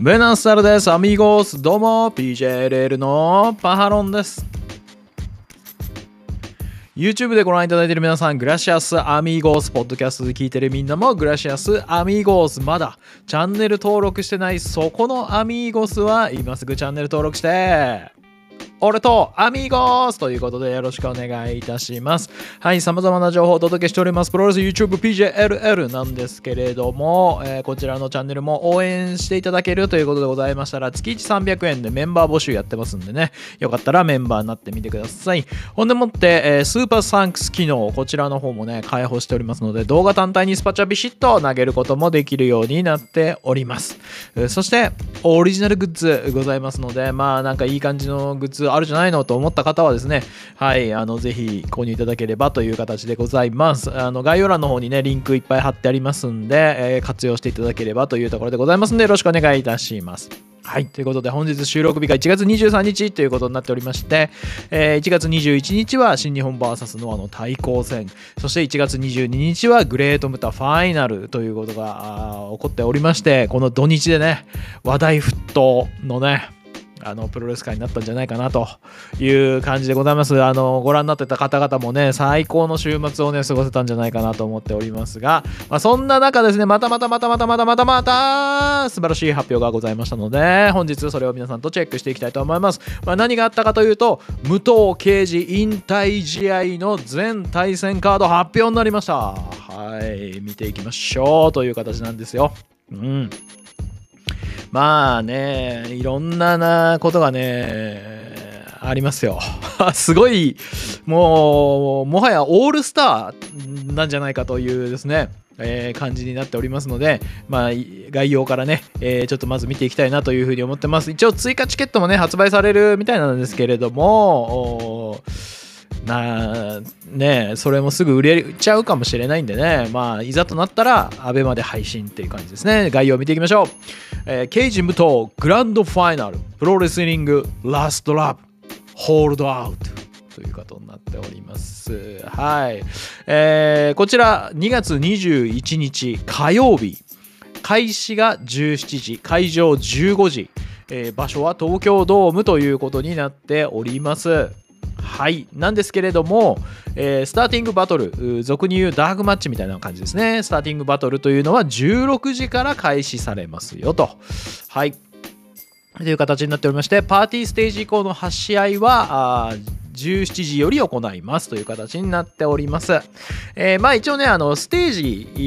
ベナスタルです。アミーゴス。どうも、PJLL のパハロンです。YouTube でご覧いただいている皆さん、グラシアスアミーゴース、ポッドキャストで聞いてるみんなも、グラシアスアミーゴース、まだチャンネル登録してないそこのアミーゴスは、今すぐチャンネル登録して、俺とアミーゴースということでよろしくお願いいたします。はい、様々な情報をお届けしております。プロレス YouTube PJLL なんですけれども、えーこちらのチャンネルも応援していただけるということでございましたら、月1300円でメンバー募集やってますんでね、よかったらメンバーになってみてください。ほんでもって、えースーパーサンクス機能、こちらの方もね、開放しておりますので、動画単体にスパチャビシッと投げることもできるようになっております。そして、オリジナルグッズございますので、まあなんかいい感じのグッズあるじゃないのと思った方はですね、はい、あの、ぜひ購入いただければという形でございます。あの、概要欄の方にね、リンクいっぱい貼ってありますんで、えー活用していただければというところでございますので、よろしくお願いいたします。はい。ということで、本日収録日が1月23日ということになっておりまして、えー1月21日は新日本 VS ノアの対抗戦、そして1月22日はグレートムタファイナルということが起こっておりまして、この土日でね、話題沸騰のね、あのプロレス界になったんじゃないかなという感じでございます。あのご覧になってた方々もね、最高の週末をね、過ごせたんじゃないかなと思っておりますが、まあ、そんな中ですね、またまたまたまたまたまたまた素晴らしい発表がございましたので、本日それを皆さんとチェックしていきたいと思います。まあ、何があったかというと、武藤敬司引退試合の全対戦カード発表になりました。はい、見ていきましょうという形なんですよ。うん。まあね、いろんななことがね、ありますよ。すごい、もう、もはやオールスターなんじゃないかというですね、えー感じになっておりますので、まあ、概要からね、えーちょっとまず見ていきたいなというふうに思ってます。一応追加チケットもね、発売されるみたいなんですけれども、なねそれもすぐ売れちゃうかもしれないんでね。まあいざとなったらアベマで配信っていう感じですね。概要を見ていきましょう、えー、ケイジ武藤グランドファイナル。プロレスリングラストラブホールドアウト。ということになっております。はい、えーこちら2月21日火曜日。開始が17時。会場15時、えー場所は東京ドームということになっております。はい。なんですけれども、えースターティングバトル俗に言うダークマッチみたいな感じですね。スターティングバトルというのは16時から開始されますよと。はい。という形になっておりましてパーティーステージ以降の8試合はあ17時より行いますという形になっております。えーまあ一応ね、あの、ステー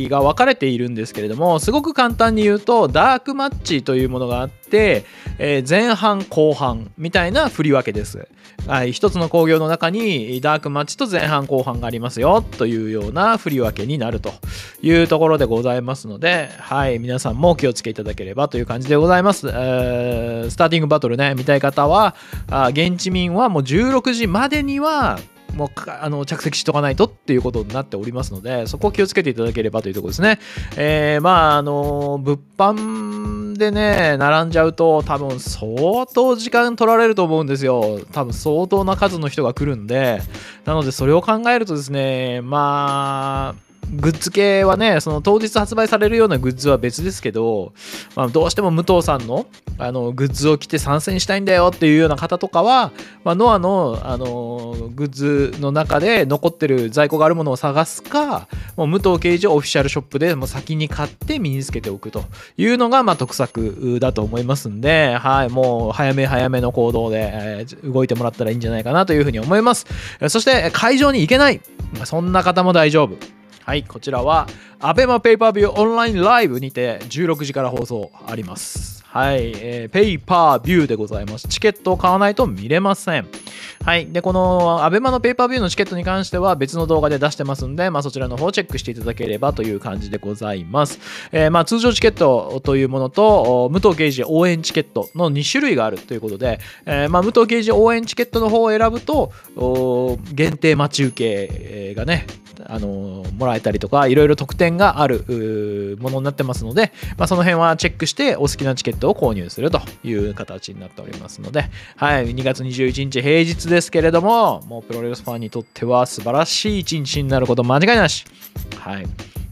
ジが分かれているんですけれども、すごく簡単に言うと、ダークマッチというものがあって、えー前半後半みたいな振り分けです。はい、一つの工業の中にダークマッチと前半後半がありますよというような振り分けになるというところでございますので、はい、皆さんもお気をつけいただければという感じでございます。えースターティングバトルね、見たい方は、あ現地民はもう16時前までにはもうあの着席しとかないとっていうことになっておりますのでそこを気をつけていただければというところですね。えーまああの物販でね並んじゃうと多分相当時間取られると思うんですよ。多分相当な数の人が来るんでなのでそれを考えるとですねまあグッズ系はね、その当日発売されるようなグッズは別ですけど、まあ、どうしても武藤さんのあのグッズを着て参戦したいんだよっていうような方とかは、まあ、ノアのあのグッズの中で残ってる在庫があるものを探すか、もう武藤刑事オフィシャルショップでもう先に買って身につけておくというのが、まあ、得策だと思いますんで、はい、もう早め早めの行動で、え動いてもらったらいいんじゃないかなというふうに思います。そして会場に行けない、そんな方も大丈夫。はい、こちらは ABEMA ペイパービューオンラインライブにて16時から放送あります。はい、えーペーパービューでございます。チケットを買わないと見れません。はい、で、この ABEMA のペーパービューのチケットに関しては別の動画で出してますんで、まあ、そちらの方をチェックしていただければという感じでございます。えーまあ、通常チケットというものと、武藤刑事応援チケットの2種類があるということで、えーまあ、武藤刑事応援チケットの方を選ぶと、限定待ち受けがね、あのもらえたりとかいろいろ特典があるものになってますので、まあ、その辺はチェックしてお好きなチケットを購入するという形になっておりますので、はい、2月21日平日ですけれどももうプロレスファンにとっては素晴らしい一日になること間違いなし。はい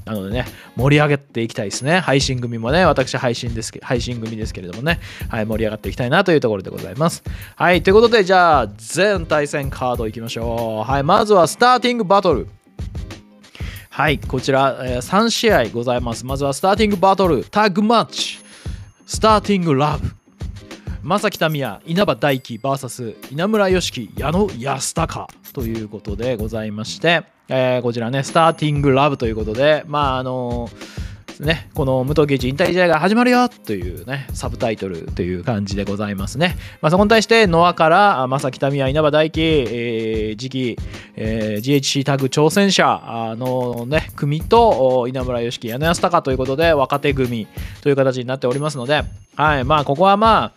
なのでね、盛り上げていきたいですね。配信組もね、私配信ですけ配信組ですけれどもね、はい、盛り上がっていきたいなというところでございます。はい、ということで、じゃあ、全対戦カードいきましょう。はい、まずはスターティングバトル。はい、こちら、えー、3試合ございます。まずはスターティングバトル、タッグマッチ、スターティングラブ。正木民也、稲葉大輝 VS 稲村良樹、矢野安隆ということでございまして、えー、こちらね、スターティングラブということで、まああのー、ね、この武藤敬司引退試合が始まるよというね、サブタイトルという感じでございますね。まあ、そこに対して、ノアから、正木民也、稲葉大輝、えー、次期、えー、GHC タグ挑戦者のね、組と、稲村良樹、矢野安隆ということで、若手組という形になっておりますので、はい、まあ、ここはま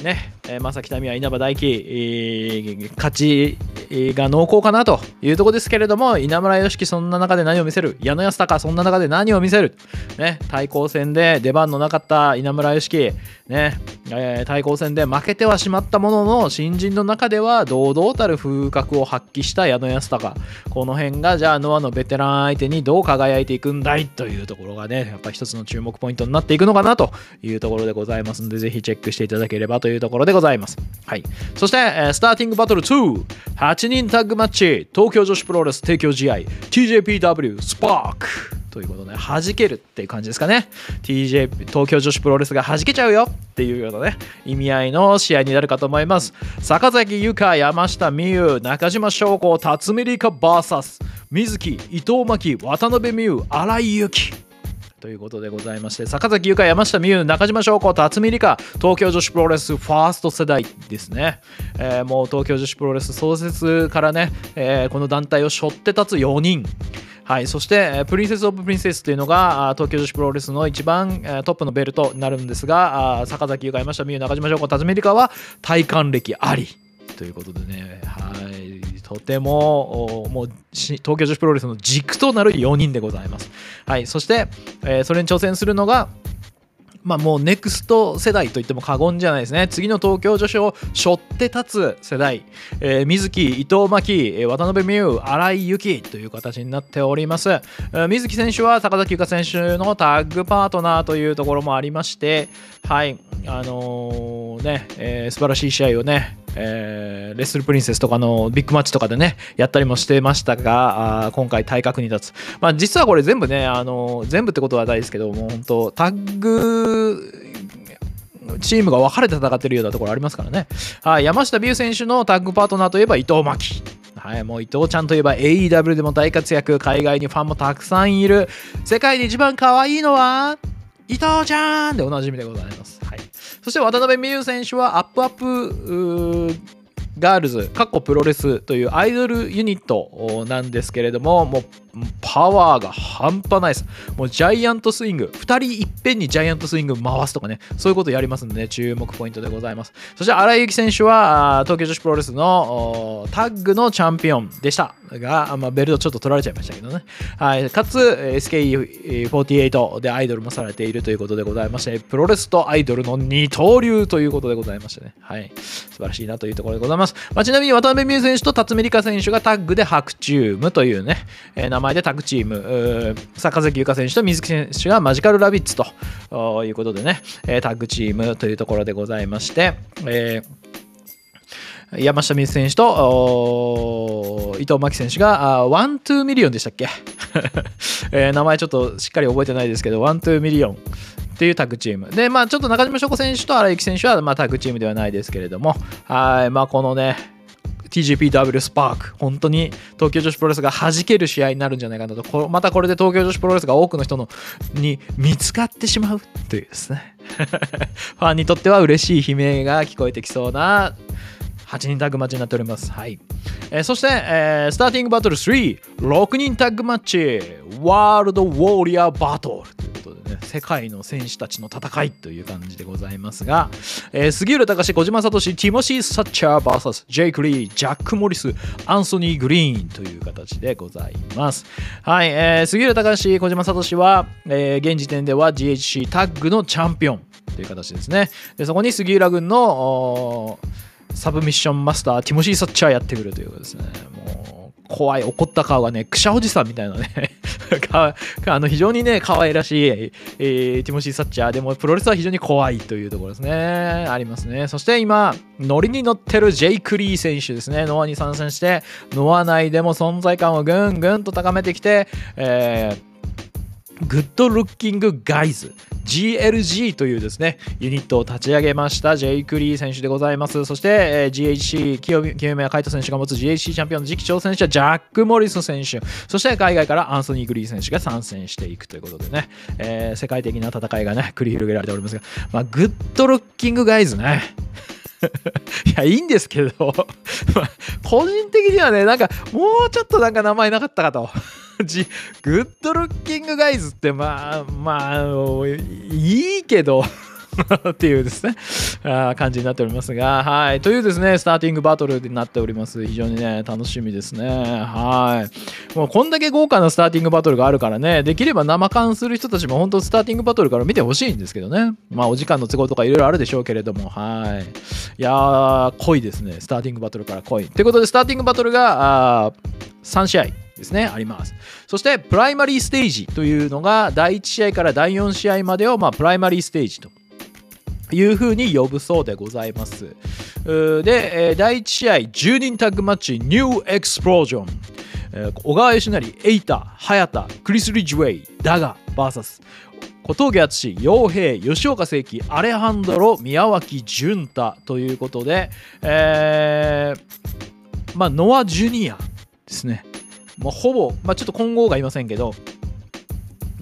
あ、ね、えー、正木民は稲葉大輝、勝ちが濃厚かなというところですけれども、稲村良樹そんな中で何を見せる？矢野安隆そんな中で何を見せる？ね、対抗戦で出番のなかった稲村良樹、ね、えー、対抗戦で負けてはしまったものの、新人の中では堂々たる風格を発揮した矢野安隆。この辺が、じゃあ、ノアのベテラン相手にどう輝いていくんだいというところがね、やっぱ一つの注目ポイントになっていくのかなというところでございますので、ぜひチェックしていただければというところでございます。はい。そして、えー、スターティングバトル2、8人タッグマッチ、東京女子プロレス提供試合、TJPW スパーク。ということで、弾けるっていう感じですかね。TJ、東京女子プロレスが弾けちゃうよっていうようなね、意味合いの試合になるかと思います。坂崎優香、山下美優、中島翔子、辰巳梨花 VS、水木、伊藤真希、渡辺美優、新井由紀。ということでございまして坂崎優香山下美優中島翔子辰巳梨花東京女子プロレスファースト世代ですね、えー、もう東京女子プロレス創設からね、えー、この団体を背負って立つ4人はい、そして、プリンセス・オブ・プリンセスというのが、東京女子プロレスの一番トップのベルトになるんですが、坂崎優香、山下美優、中島翔子、辰巳梨花は体感歴ありということでね、はい、とてももう東京女子プロレスの軸となる4人でございます。はい、そして、えー、それに挑戦するのが、まあ、もうネクスト世代と言っても過言じゃないですね。次の東京女子を背負って立つ世代、えー、水木、伊藤真希、渡辺美優、新井由紀という形になっております。えー、水木選手は高崎由香選手のタッグパートナーというところもありまして、はい、あのー、ね、えー、素晴らしい試合をね、えー、レッスルプリンセスとかのビッグマッチとかでね、やったりもしてましたが、あ今回体格に立つ。まあ実はこれ全部ね、あの、全部ってことはないですけど、もう本当タッグ、チームが分かれて戦ってるようなところありますからね。はい、山下実優選手のタッグパートナーといえば伊藤麻希。はい、もう伊藤ちゃんといえば AEW でも大活躍、海外にファンもたくさんいる。世界で一番可愛いのは？伊藤ちゃんでおなじみでございます。はい。そして渡辺未詩選手はアップアップガールズ、カッコプロレスというアイドルユニットなんですけれども、もうパワーが半端ないです。もうジャイアントスイング、2人いっぺんにジャイアントスイング回すとかね、そういうことやりますんでね、注目ポイントでございます。そして荒井由紀選手は、東京女子プロレスのタッグのチャンピオンでしたが、まあ、ベルトちょっと取られちゃいましたけどね。はい、かつ、SKE48 でアイドルもされているということでございまして、プロレスとアイドルの二刀流ということでございましてね、はい、素晴らしいなというところでございます。まあ、ちなみに渡辺美優選手と辰巳梨花選手がタッグで白チュームというね、えー、前でタッグチーム、坂崎ユカ選手と瑞希選手がマジカルラビッツということでね、タッグチームというところでございまして、えー、山下実優選手と伊藤麻希選手がワン・トゥーミリオンでしたっけ、えー、名前ちょっとしっかり覚えてないですけど、ワン・トゥーミリオンっていうタッグチーム。で、まあちょっと中島翔子選手と荒井選手は、まあ、タッグチームではないですけれども、はい、まあこのね、TGPW スパーク、本当に東京女子プロレスが弾ける試合になるんじゃないかなと、またこれで東京女子プロレスが多くの人のに見つかってしまうというですね、ファンにとっては嬉しい悲鳴が聞こえてきそうな8人タッグマッチになっております。はい。えー、そして、えー、スターティングバトル3、6人タッグマッチ、ワールドウォーリアーバトル。世界の選手たちの戦いという感じでございますが、えー、杉浦隆、小島聡、ティモシー・サッチャー VS ジェイク・リー、ジャック・モリス、アンソニー・グリーンという形でございます。はい、えー、杉浦隆、小島聡は、えー、現時点では GHC タッグのチャンピオンという形ですね。でそこに杉浦軍のサブミッションマスター、ティモシー・サッチャーやってくるということですね。もう怖い怒った顔がね、くしゃおじさんみたいなね かあの非常にね可愛らしい、えー、ティモシー・サッチャー。でもプロレスは非常に怖いというところですね。ありますね。そして今ノリに乗ってるジェイク・リー選手ですね。ノアに参戦してノア内でも存在感をぐんぐんと高めてきて、えーグッドルッキングガイズ。GLG というですねユニットを立ち上げました。ジェイク・リー選手でございます。そして、えー、GHC 清宮海斗選手が持つ GHC チャンピオンの次期挑戦者ジャック・モリス選手。そして海外からアンソニー・グリー選手が参戦していくということでね、えー、世界的な戦いがね繰り広げられておりますが、まあ、グッドルッキングガイズね。いや、いいんですけど、個人的にはね、なんか、もうちょっとなんか名前なかったかと。グッドルッキングガイズってまあまあいいけど っていうですね。あ感じになっておりますが。はい。というですねスターティングバトルになっております。非常にね楽しみですね。はい。もうこんだけ豪華なスターティングバトルがあるからねできれば生観する人たちも本当スターティングバトルから見てほしいんですけどね。まあお時間の都合とかいろいろあるでしょうけれども。はい。いやー濃いですね。スターティングバトルから濃い。ということでスターティングバトルがあ3試合。ですね、あります。そして、プライマリーステージというのが、第1試合から第4試合までを、まあ、プライマリーステージというふうに呼ぶそうでございます。で、第1試合、10人タッグマッチ、ニューエクスプロージョン。小川義成、エイタ、早田、クリス・リッジウェイ、ダガ、VS 小峠敦、傭兵、吉岡聖輝、アレハンドロ、宮脇潤太ということで、えー、まあ、ノア・ジュニアですね。もうほぼ、まあ、ちょっと混合がいませんけど、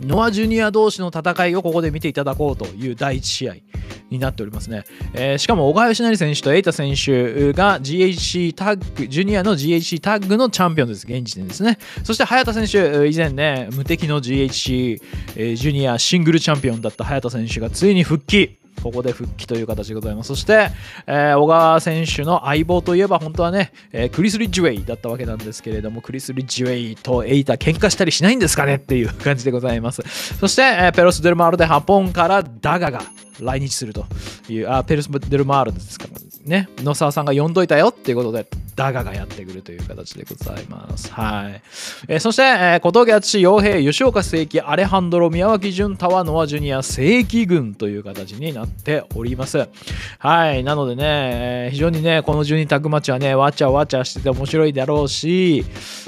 ノア・ジュニア同士の戦いをここで見ていただこうという第1試合になっておりますね。えー、しかも小川義成選手とエイタ選手が GHC タッグ、ジュニアの GHC タッグのチャンピオンです、現時点ですね。そして早田選手、以前ね、無敵の GHC、えー、ジュニアシングルチャンピオンだった早田選手がついに復帰。ここで復帰という形でございます。そして、えー、小川選手の相棒といえば本当はね、えー、クリス・リッジウェイだったわけなんですけれども、クリス・リッジウェイとエイタ喧嘩したりしないんですかねっていう感じでございます。そして、えー、ペロス・デルマールでハポンからダガが来日するという、あ、ペロス・デルマールですからね、野沢さんが呼んどいたよっていうことで、ダガがやってくるという形でございます。はい。えー、そして、えー、小峠敦洋平、吉岡聖輝、アレハンドロ、宮脇潤太はノアジュニア正規軍という形になっております。はい。なのでね、えー、非常にね、この12タッグマッチはね、わちゃわちゃしてて面白いだろうし、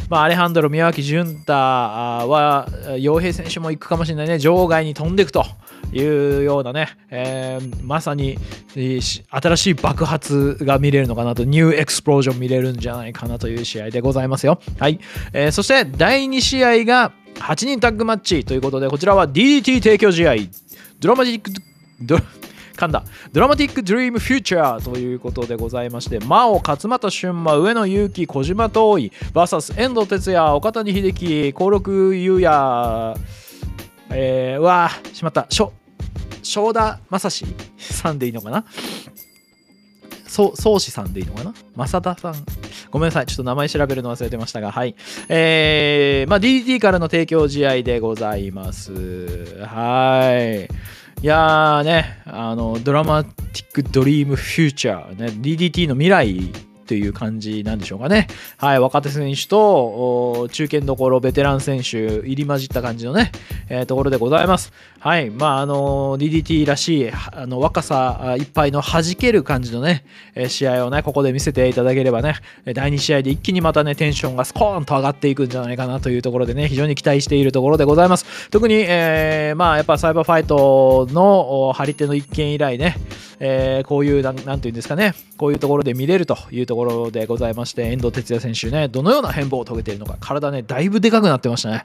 まあ、アレハンドロ、宮脇潤太は、洋平選手も行くかもしれないね、場外に飛んでいくと。いうようなね、えー、まさに、新しい爆発が見れるのかなと、ニューエクスプロージョン見れるるんじゃないかなという試合でございますよ。はい。えー、そして第2試合が8人タッグマッチということで、こちらは DDT 提供試合、ドラマティック、ド噛んだ。ドラマティック・ドリーム・フューチャーということでございまして、真央、勝俣俊馬、上野勇気、小島遠い、VS 遠藤哲也、岡谷秀樹、興六優也、えー、うわ、しまった。しょ正田正史さんでいいのかな？そう、宗師さんでいいのかな？正田さん。ごめんなさい。ちょっと名前調べるの忘れてましたが、はい。えー、まあ、DDT からの提供試合でございます。はい。いやーね、あの、ドラマティックドリームフューチャーね、DDT の未来という感じなんでしょうかね。はい、若手選手と中堅どころベテラン選手入り混じった感じのね、えー、ところでございます。はい、まああの DDT らしいあの若さいっぱいの弾ける感じのね、試合をねここで見せていただければね、第2試合で一気にまたねテンションがスコーンと上がっていくんじゃないかなというところでね非常に期待しているところでございます。特に、えー、まあやっぱサイバーファイトの張り手の一件以来ね。えー、こういうな、なんていうんですかね、こういうところで見れるというところでございまして、遠藤哲也選手ね、どのような変貌を遂げているのか、体ね、だいぶでかくなってましたね。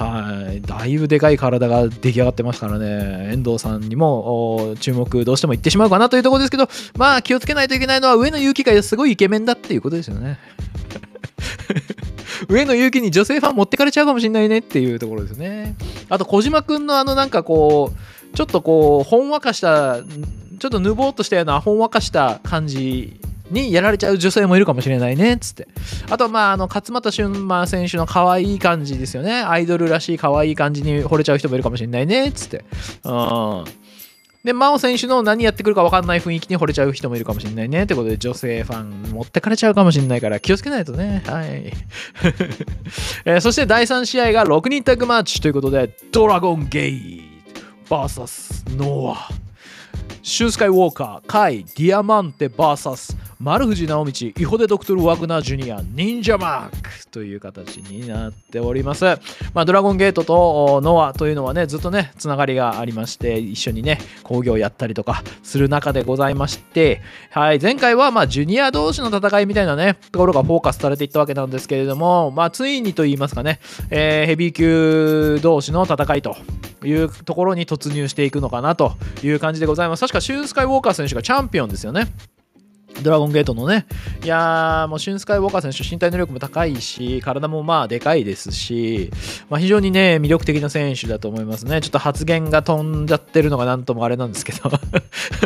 はい、だいぶでかい体が出来上がってますからね、遠藤さんにも注目どうしてもいってしまうかなというところですけど、まあ気をつけないといけないのは上野勇気がすごいイケメンだっていうことですよね。上野勇気に女性ファン持ってかれちゃうかもしれないねっていうところですね。あと小島くんのあのなんかこう、ちょっとこう、ほんわかしたちょっとぬぼーっとしたようなほんわかした感じにやられちゃう女性もいるかもしれないねつってあとまああの勝俣俊馬選手の可愛い感じですよねアイドルらしい可愛い感じに惚れちゃう人もいるかもしれないねつってうんで、真央選手の何やってくるか分かんない雰囲気に惚れちゃう人もいるかもしれないね。ってことで、女性ファン持ってかれちゃうかもしれないから気をつけないとね。はい。えーそして第3試合が6人タッグマッチということで、ドラゴンゲイ VS ノア。シュースカイウォーカー、カイ、ディアマンテ VS 丸藤直道、イホデドクトル・ワグナー・ジュニア、忍者マークという形になっております。まあ、ドラゴンゲートとノアというのはね、ずっとね、つながりがありまして、一緒にね、工業やったりとかする中でございまして、はい、前回はまあ、ジュニア同士の戦いみたいなね、ところがフォーカスされていったわけなんですけれども、まあ、ついにと言いますかね、えーヘビー級同士の戦いというところに突入していくのかなという感じでございます。確かシューンスカイウォーカー選手がチャンピオンですよね。ドラゴンゲートのね、いやー、もうシュンスカイウォーカー選手、身体能力も高いし、体もまあでかいですし、まあ、非常にね、魅力的な選手だと思いますね。ちょっと発言が飛んじゃってるのがなんともあれなんですけど。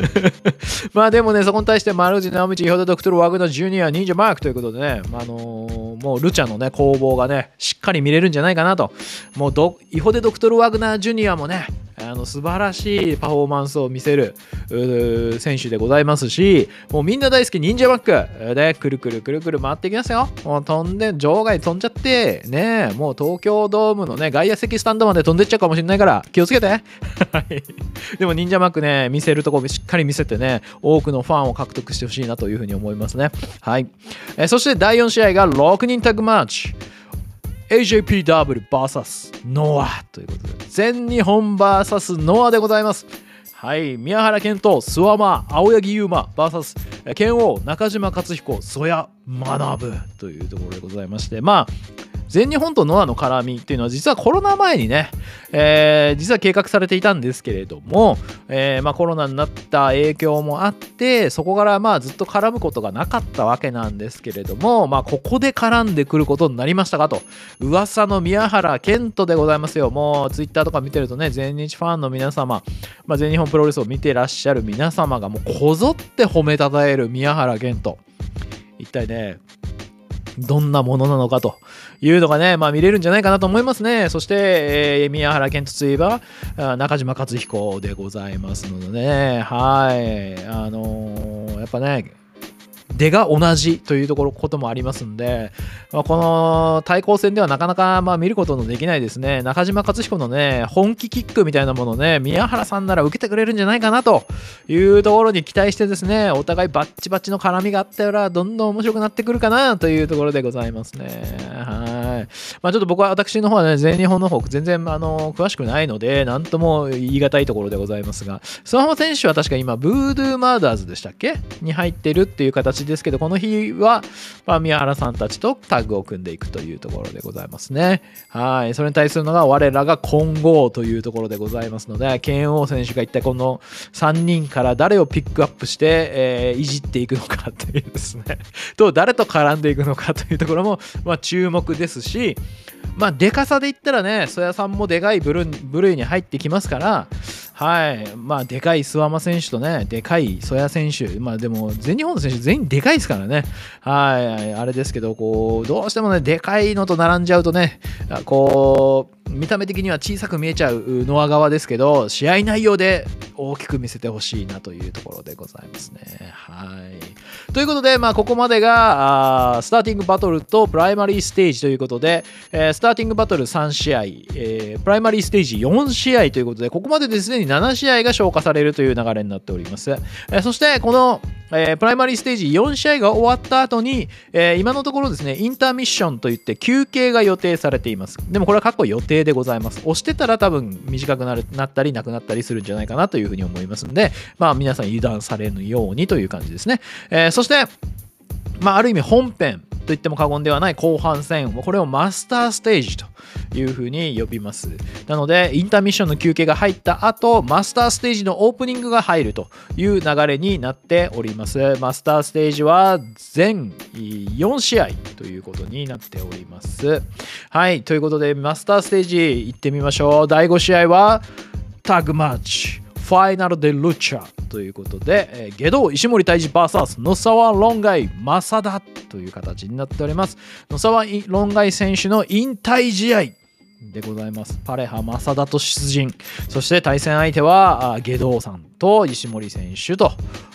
まあでもね、そこに対して、丸内直道、イホデドクトル、ワグナ、ジュニア、忍者マークということでね、まああのーもうルチャのね、攻防がね、しっかり見れるんじゃないかなと。もうド、イホデドクトル・ワグナー・ジュニアもね、あの素晴らしいパフォーマンスを見せる選手でございますし、もうみんな大好き忍者バックでくるくるくるくる回っていきますよ。もう飛んで、場外飛んじゃって、ねもう東京ドームのね、外野席スタンドまで飛んでっちゃうかもしれないから気をつけて。はい でも忍者マックね、見せるとこしっかり見せてね、多くのファンを獲得してほしいなというふうに思いますね。はい。えーそして第4試合が6人タッグマッチ。AJPWVS ノアということで全日本 VS ノアでございます。はい宮原健人諏訪間青柳優馬 VS 剣王中島克彦曽谷学というところでございましてまあ全日本とノアの絡みっていうのは実はコロナ前にね、えー実は計画されていたんですけれども、えーまあ、コロナになった影響もあってそこからまあずっと絡むことがなかったわけなんですけれども、まあ、ここで絡んでくることになりましたかと。噂の宮原健人でございますよ。もうツイッターとか見てるとね全日ファンの皆様、まあ、全日本プロレスを見てらっしゃる皆様がもうこぞって褒めたたえる宮原健人。一体ねどんなものなのかというのがね、まあ見れるんじゃないかなと思いますね。そして、えー宮原健人といえば、中島勝彦でございますのでね、はい、あのーやっぱね、出が同じというところこともありますんで、まあ、この対抗戦ではなかなかまあ見ることのできないですね。中島克彦のね本気キックみたいなものをね宮原さんなら受けてくれるんじゃないかなというところに期待してですねお互いバッチバチの絡みがあったらどんどん面白くなってくるかなというところでございますね。はい。い。まあちょっと僕は私の方はね全日本の方全然あの詳しくないので何とも言い難いところでございますがスマホ選手は確か今ブードゥーマーダーズでしたっけ？に入ってるっていう形ですけどこの日は、まあ、宮原さんたちとタッグを組んでいくというところでございますね。はい。それに対するのが我らが混合というところでございますので剣王選手が一体この3人から誰をピックアップして、えーいじっていくのかというですね。と誰と絡んでいくのかというところも、まあ、注目ですしまあでかさで言ったらね曽谷さんもでかい部類に入ってきますからはい。まあでかい諏訪間選手とねでかい曽谷選手。まあでも全日本の選手全員でかいですからね。はい。あれですけどこうどうしてもねでかいのと並んじゃうとねこう見た目的には小さく見えちゃうノア側ですけど試合内容で大きく見せてほしいなというところでございますね。はい。ということでまあここまでがあスターティングバトルとプライマリーステージということで、えースターティングバトル3試合、えープライマリーステージ4試合ということでここまでですでに7試合が消化されるという流れになっております、えそしてこの、えプライマリーステージ4試合が終わった後に、え今のところですねインターミッションといって休憩が予定されています。でもこれは過去予定でございます。押してたら多分短くなるなったりなくなったりするんじゃないかなというふうに思いますのでまあ皆さん油断されぬようにという感じですね、えそしてまあ、ある意味本編と言っても過言ではない後半戦これをマスターステージというふうに呼びます。なのでインターミッションの休憩が入った後マスターステージのオープニングが入るという流れになっております。マスターステージは全4試合ということになっております。はいということでマスターステージ行ってみましょう。第5試合はタグマッチ。ファイナルでルチャということで、えー、下道石森大治 VS 野沢論外正田という形になっております。野沢論外選手の引退試合でございます。パレハ正田と出陣。そして対戦相手は、下道さんと石森選手と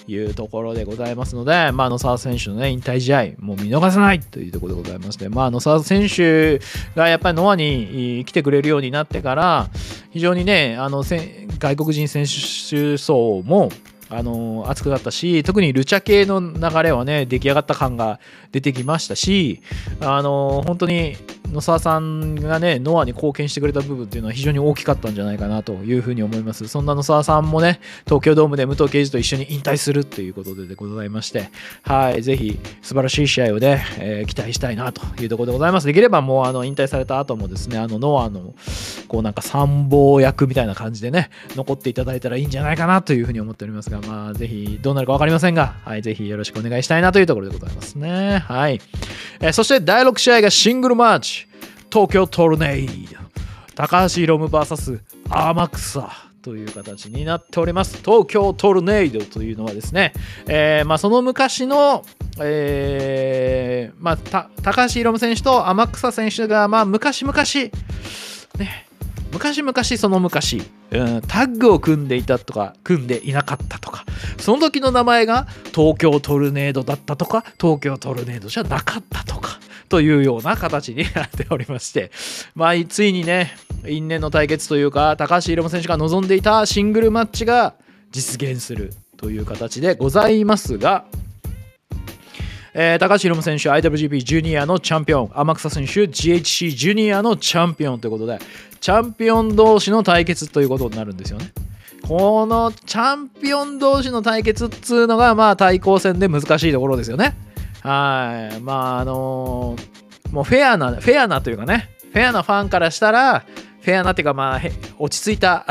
いうところでございますので、まあ、野沢選手のね、引退試合、もう見逃せないというところでございまして、まあ、野沢選手がやっぱりノアに来てくれるようになってから、非常にね、あの外国人選手層も、あの熱くなったし特にルチャ系の流れはね出来上がった感が出てきましたしあの本当に野沢さんがねノアに貢献してくれた部分っていうのは非常に大きかったんじゃないかなというふうに思います。そんな野沢さんもね東京ドームで武藤敬司と一緒に引退するということでございましてはいぜひ素晴らしい試合をね、えー、期待したいなというところでございます。できればもうあの引退された後もですねあのノアのこうなんか参謀役みたいな感じでね残っていただいたらいいんじゃないかなというふうに思っておりますがまあぜひどうなるか分かりませんがはいぜひよろしくお願いしたいなというところでございますね。はい、えー、そして第6試合がシングルマッチ。東京トルネイド。高橋宏夢 VS 天草という形になっております。東京トルネイドというのはですね、えー、まあ、その昔の、えー、まあ、高橋宏夢選手と天草選手が、まあ、昔々ね昔々その昔、うん、タッグを組んでいたとか組んでいなかったとかその時の名前が東京トルネードだったとか東京トルネードじゃなかったとかというような形になっておりまして、まあ、ついにね、因縁の対決というか、高橋宏夢選手が望んでいたシングルマッチが実現するという形でございますが、えー、高橋宏夢選手 IWGP ジュニアのチャンピオン天草選手 GHC ジュニアのチャンピオンということでチャンピオン同士の対決ということになるんですよね。このチャンピオン同士の対決っつうのがまあ対抗戦で難しいところですよね。はい。まあ、あのー、もうフェアな、フェアなというかね、フェアなファンからしたら、フェアなてか、まあ、落ち着いた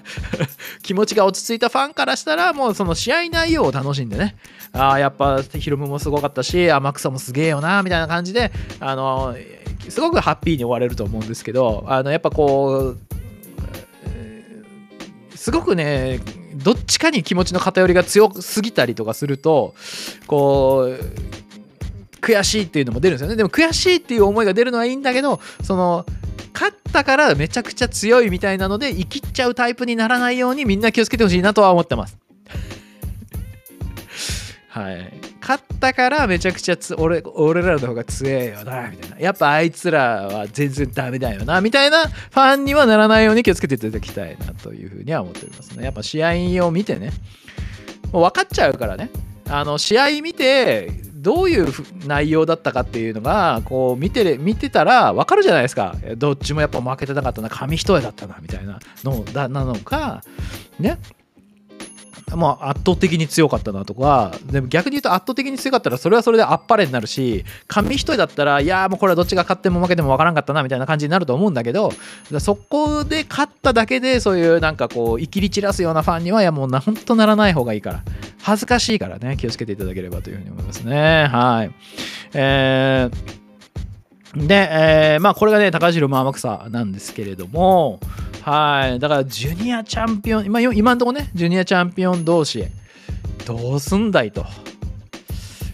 気持ちが落ち着いたファンからしたら、もうその試合内容を楽しんでね、ああ、やっぱヒロムもすごかったし、天草もすげえよな、みたいな感じで、あの、すごくハッピーに終われると思うんですけど、あの、やっぱこう、すごくね、どっちかに気持ちの偏りが強すぎたりとかすると、こう、悔しいっていうのも出るんですよね。でも悔しいっていう思いが出るのはいいんだけど、その、勝ったからめちゃくちゃ強いみたいなので生きっちゃうタイプにならないようにみんな気をつけてほしいなとは思ってます。はい。勝ったからめちゃくちゃつ俺俺らの方が強えよなみたいな。やっぱあいつらは全然ダメだよなみたいなファンにはならないように気をつけていただきたいなというふうには思っておりますね。やっぱ試合を見てね、もう分かっちゃうからね。あの試合見てどういう内容だったかっていうのがこう見て見てたら分かるじゃないですか。どっちもやっぱ負けてなかったな紙一重だったなみたいなのだなのかね。まあ、圧倒的に強かったなとかでも逆に言うと圧倒的に強かったらそれはそれであっぱれになるし紙一重だったらいやもうこれはどっちが勝っても負けても分からんかったなみたいな感じになると思うんだけどそこで勝っただけでそういうなんかこういきり散らすようなファンにはいやもう本当ならない方がいいから恥ずかしいからね気をつけていただければというふうに思いますね。はい。えー、で、えー、まあこれがね高城天草なんですけれどもはいだからジュニアチャンピオン今今のところねジュニアチャンピオン同士どうすんだいと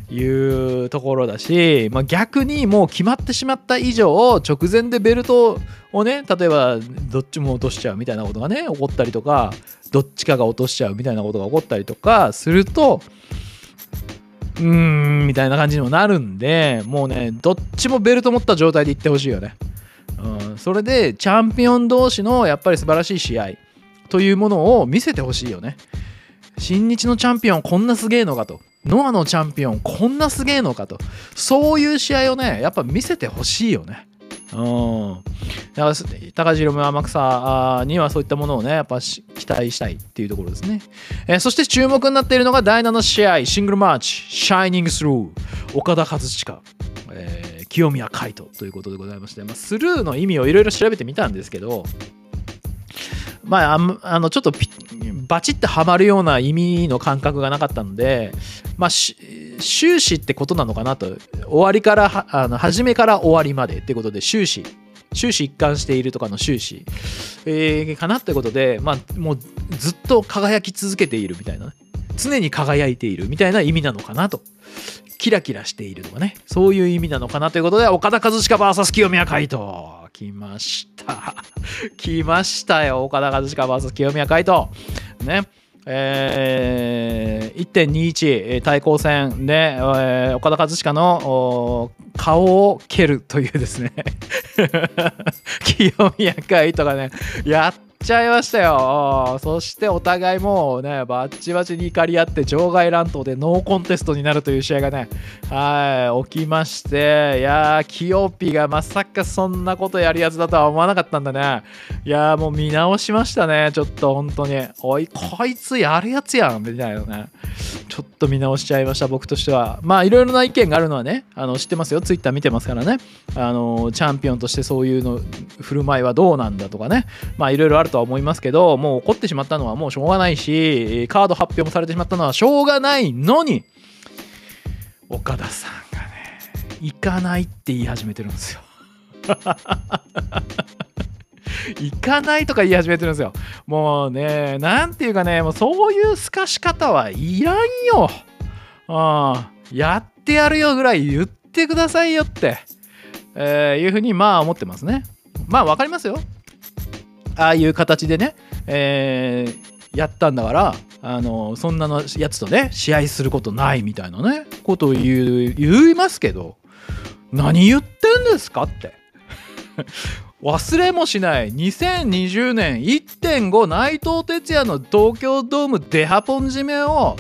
いうところだし、まあ、逆にもう決まってしまった以上直前でベルトをね例えばどっちも落としちゃうみたいなことがね起こったりとかどっちかが落としちゃうみたいなことが起こったりとかするとうーんみたいな感じにもなるんでもうねどっちもベルト持った状態でいってほしいよね。それでチャンピオン同士のやっぱり素晴らしい試合というものを見せてほしいよね。新日のチャンピオンこんなすげえのかと。ノアのチャンピオンこんなすげえのかと。そういう試合をね、やっぱ見せてほしいよね。うん。だから高城夢天草にはそういったものをね、やっぱ期待したいっていうところですね。えー、そして注目になっているのが第7試合、シングルマッチ、シャイニングスルー、岡田和親。清宮海斗ということでございまして、まあ、スルーの意味をいろいろ調べてみたんですけど、まあ、あのちょっとバチッてはまるような意味の感覚がなかったので、まあ、終始ってことなのかなと終わりからあの初めから終わりまでってことで終始終始一貫しているとかの終始、えー、かなってことで、まあ、もうずっと輝き続けているみたいな、ね、常に輝いているみたいな意味なのかなと。キラキラしているとかね、そういう意味なのかなということで、岡田和親 VS 清宮海斗。来ました。来ましたよ。岡田和親 VS 清宮海斗。ね。えー、1.21対抗戦で、えー岡田和親の顔を蹴るというですね 清宮海斗がねやっちゃいましたよ。そしてお互いもうねバッチバチに怒り合って場外乱闘でノーコンテストになるという試合がねはい起きまして。いやー清ピがまさかそんなことやるやつだとは思わなかったんだね。いやーもう見直しましたね。ちょっと本当に。おいこいつやるやつやん。みたいなね。ちょっと見直しちゃいました僕としては。まあいろいろな意見があるのはねあの知ってますよ。ツイッター見てますからね。あのチャンピオンとしてそういうの振る舞いはどうなんだとかね。まあいろいろあるとは思いますけどもう怒ってしまったのはもうしょうがないしカード発表もされてしまったのはしょうがないのに岡田さんがね行かないって言い始めてるんですよ。行かないとか言い始めてるんですよ。もうね、なんていうかね、もうそういう透かし方はいらんよ。うん、やってやるよぐらい言ってくださいよって、えーいうふうにまあ思ってますね。まあわかりますよ。ああいう形でね、えーやったんだから、あのそんなのやつとね、試合することないみたいなね、ことを言う言いますけど、何言ってんですかって。忘れもしない2020年1.5内藤哲也の東京ドームデハポン締めを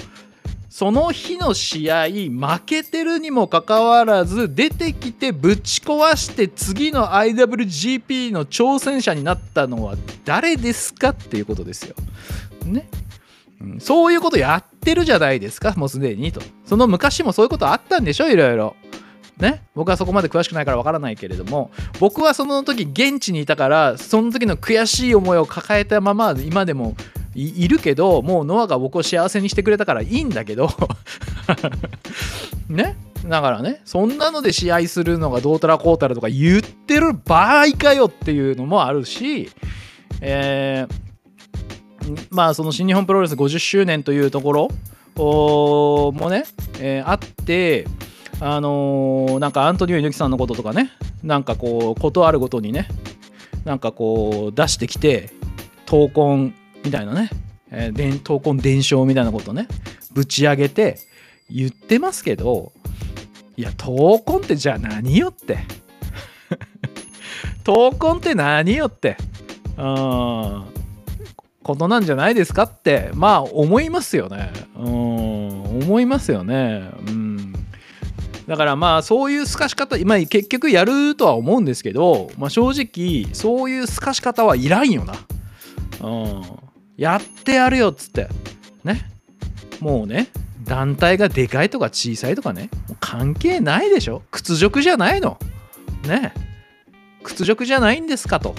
その日の試合負けてるにもかかわらず出てきてぶち壊して次の IWGP の挑戦者になったのは誰ですかっていうことですよ。ね。そういうことやってるじゃないですかもうすでにと。その昔もそういうことあったんでしょいろいろ。ね、僕はそこまで詳しくないからわからないけれども僕はその時現地にいたからその時の悔しい思いを抱えたまま今でもいるけどもうノアが僕を幸せにしてくれたからいいんだけど ね。だからねそんなので試合するのがどうたらこうたらとか言ってる場合かよっていうのもあるしえーまあその新日本プロレス50周年というところもね、えーあってあのーなんかアントニオ猪木さんのこととかねなんかこうことあるごとにねなんかこう出してきて闘魂みたいなね、えー伝闘魂伝承みたいなことねぶち上げて言ってますけどいや闘魂ってじゃあ何よって。闘魂って何よって。うんことなんじゃないですかってまあ思いますよね。うん思いますよね。うん。だからまあそういう透かし方、まあ、結局やるとは思うんですけど、まあ、正直そういう透かし方はいらんよな。うん、やってやるよっつって。ね。もうね団体がでかいとか小さいとかね関係ないでしょ。屈辱じゃないの。ね。屈辱じゃないんですかと。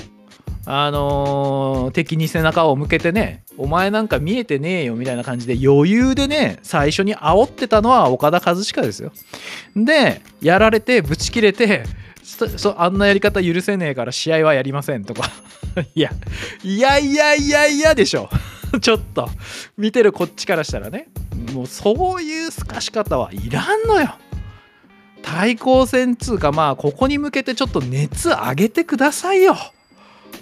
あのー敵に背中を向けてねお前なんか見えてねえよみたいな感じで余裕でね最初に煽ってたのは岡田和親ですよ。でやられてブチ切れてそあんなやり方許せねえから試合はやりませんとか。いやいやいやいやいやでしょ。ちょっと見てるこっちからしたらね。もうそういう透かし方はいらんのよ。対抗戦つうかまあここに向けてちょっと熱上げてくださいよ。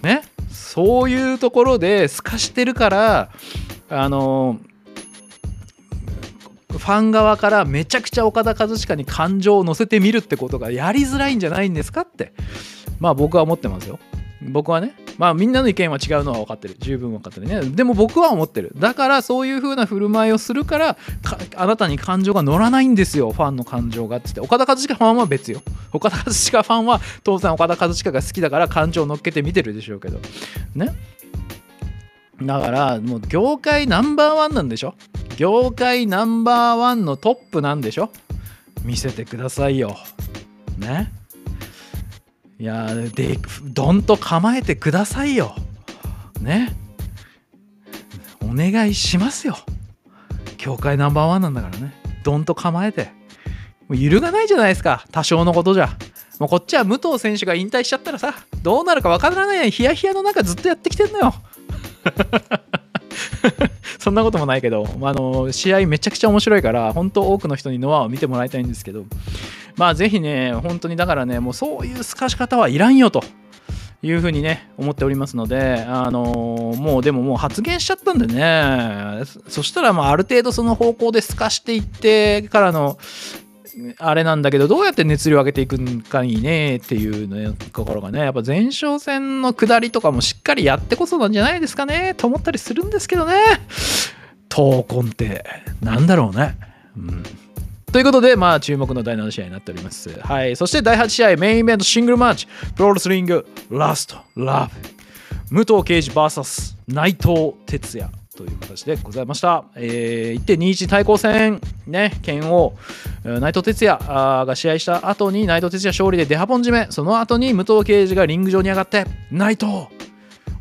ね。そういうところで透かしてるからあのファン側からめちゃくちゃ岡田和親に感情を乗せてみるってことがやりづらいんじゃないんですかってまあ僕は思ってますよ。僕はねまあみんなの意見は違うのは分かってる。十分分かってるね。でも僕は思ってる。だからそういう風な振る舞いをするからあなたに感情が乗らないんですよ。ファンの感情がっつって。岡田和親ファンは別よ。岡田和親ファンは当然岡田和親が好きだから感情を乗っけて見てるでしょうけど。ね。だからもう業界ナンバーワンなんでしょ？業界ナンバーワンのトップなんでしょ？見せてくださいよ。ね。いやでどんと構えてくださいよ。ね。お願いしますよ。業界ナンバーワンなんだからね。どんと構えて。もう揺るがないじゃないですか。多少のことじゃ。もうこっちは武藤選手が引退しちゃったらさどうなるかわからないようにヒヤヒヤの中ずっとやってきてんのよ。そんなこともないけど、まあ、の試合めちゃくちゃ面白いから本当多くの人にノアを見てもらいたいんですけどまあぜひね本当にだからねもうそういう透かし方はいらんよというふうにね思っておりますので、あのもうでももう発言しちゃったんでねそしたらまあある程度その方向で透かしていってからのあれなんだけどどうやって熱量上げていくんかいいねっていうねところがねやっぱ前哨戦の下りとかもしっかりやってこそなんじゃないですかねと思ったりするんですけどね闘魂ってなんだろうねうんということで、まあ、注目の第7試合になっております。はい。そして第8試合、メインイベントシングルマッチ、プロレスリング、ラスト、ラブ。武藤敬司 VS 内藤哲也という形でございました。えー、1.21対抗戦、ね、剣王、内藤哲也が試合した後に内藤哲也勝利でデハポン締め、その後に武藤敬司がリング上に上がって、内藤、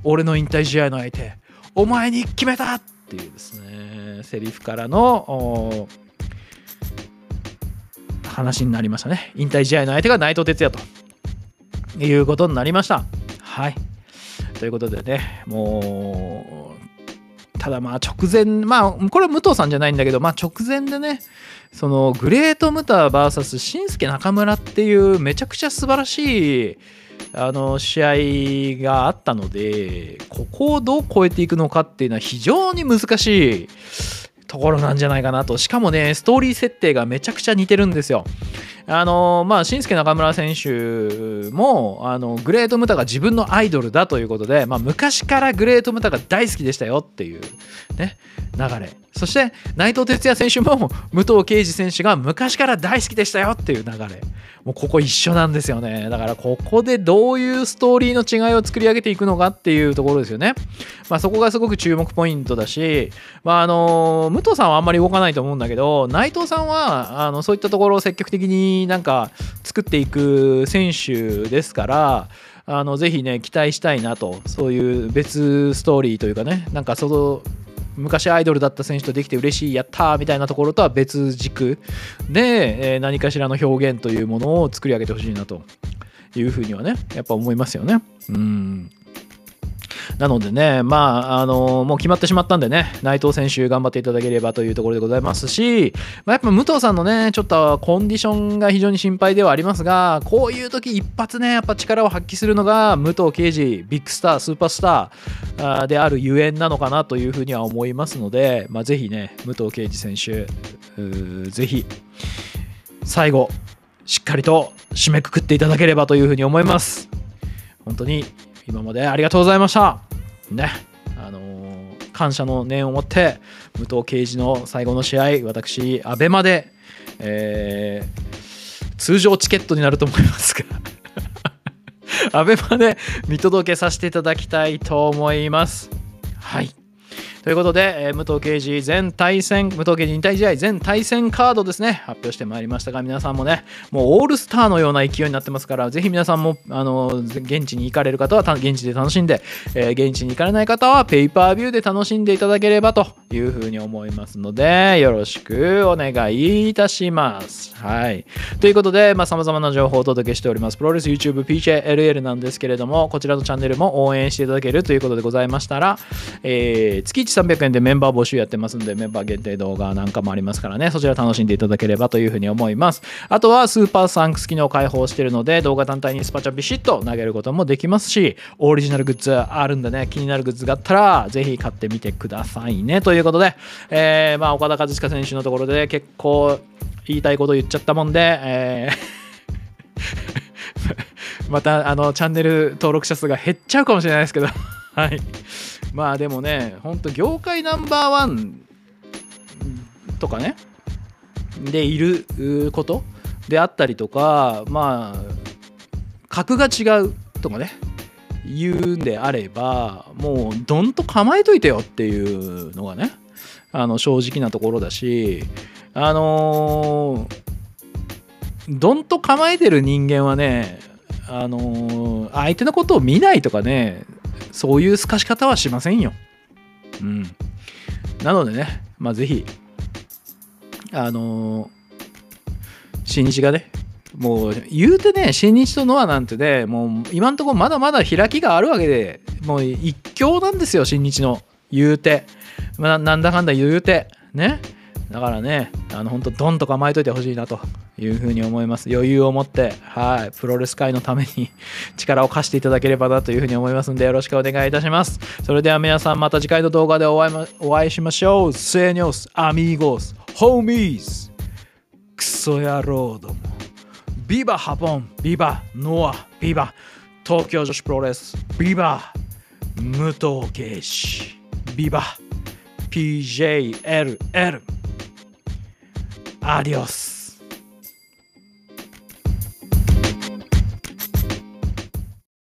俺の引退試合の相手、お前に決めたっていうですね、セリフからの、話になりましたね。引退試合の相手が内藤哲也ということになりました。はい。ということでね、もう、ただまあ直前、まあこれは武藤さんじゃないんだけど、まあ直前でね、そのグレート・ムタ VS 新助中村っていうめちゃくちゃ素晴らしいあの試合があったので、ここをどう超えていくのかっていうのは非常に難しいところなんじゃないかなと。しかもね、ストーリー設定がめちゃくちゃ似てるんですよ。あのまあ、新助中村選手もあのグレート・ムタが自分のアイドルだということで、まあ、昔からグレート・ムタが大好きでしたよっていう、ね、流れ。そして内藤哲也選手も武藤敬司選手が昔から大好きでしたよっていう流れ。もうここ一緒なんですよね。だからここでどういうストーリーの違いを作り上げていくのかっていうところですよね、まあ、そこがすごく注目ポイントだし、まあ、あの武藤さんはあんまり動かないと思うんだけど内藤さんはあのそういったところを積極的になんか作っていく選手ですからあのぜひね期待したいなと。そういう別ストーリーというかねなんかその昔アイドルだった選手とできて嬉しいやったーみたいなところとは別軸で、えー何かしらの表現というものを作り上げてほしいなというふうにはねやっぱ思いますよね。うん。なのでね、まあ、あのもう決まってしまったんでね、内藤選手頑張っていただければというところでございますし、まあ、やっぱ武藤さんのね、ちょっとコンディションが非常に心配ではありますが、こういう時一発ね、やっぱ力を発揮するのが武藤敬司、ビッグスター、スーパースターであるゆえんなのかなというふうには思いますので、まあ、ぜひね、武藤敬司選手、ぜひ、最後、しっかりと締めくくっていただければというふうに思います。本当に今までありがとうございました。ね、あのー感謝の念を持って武藤敬司の最後の試合私アベマで、えー通常チケットになると思いますが アベマで見届けさせていただきたいと思います。はいということで、えー武藤敬司全対戦、武藤敬司引退試合全対戦カードですね、発表してまいりましたが、皆さんもね、もうオールスターのような勢いになってますから、ぜひ皆さんも、あの、現地に行かれる方は現地で楽しんで、えー現地に行かれない方はペイパービューで楽しんでいただければというふうに思いますので、よろしくお願いいたします。はい。ということで、まあ、様々な情報をお届けしております。プロレス YouTube PJLL なんですけれども、こちらのチャンネルも応援していただけるということでございましたら、えー月1300円でメンバー募集やってますんで、メンバー限定動画なんかもありますからね、そちら楽しんでいただければというふうに思います。あとは、スーパーサンクス機能を開放してるので、動画単体にスパチャビシッと投げることもできますし、オリジナルグッズあるんでね、気になるグッズがあったら、ぜひ買ってみてくださいね。といういうことで、えーまあ、岡田和親選手のところで結構言いたいこと言っちゃったもんで、えー またあのチャンネル登録者数が減っちゃうかもしれないですけど、はい。まあでもね、本当業界ナンバーワンとかね、でいることであったりとか、まあ、格が違うとかね、言うんであれば、もうどんと構えといてよっていうのがね、あの正直なところだし、あのーどんと構えてる人間はね、あのー相手のことを見ないとかね、そういう透かし方はしませんよ。うん。なのでね、まあぜひ、あのー新日がね、もう言うてね、新日とノアなんてね、もう今んところまだまだ開きがあるわけで、もう一強なんですよ、新日の。言うて。まあ、なんだかんだ言うて。ね。だからね、あの本当ドンと構えといてほしいなというふうに思います。余裕を持って、はい、プロレス界のために 力を貸していただければなというふうに思いますので、よろしくお願いいたします。それでは皆さん、また次回の動画でお会い,、ま、お会いしましょう。セーニョス、アミーゴス、ホーミーズ、クソ野郎ども。ビバハポン、ビバノア、ビバ東京女子プロレス、ビバ武藤圭司、ビバ PJLL。アディオス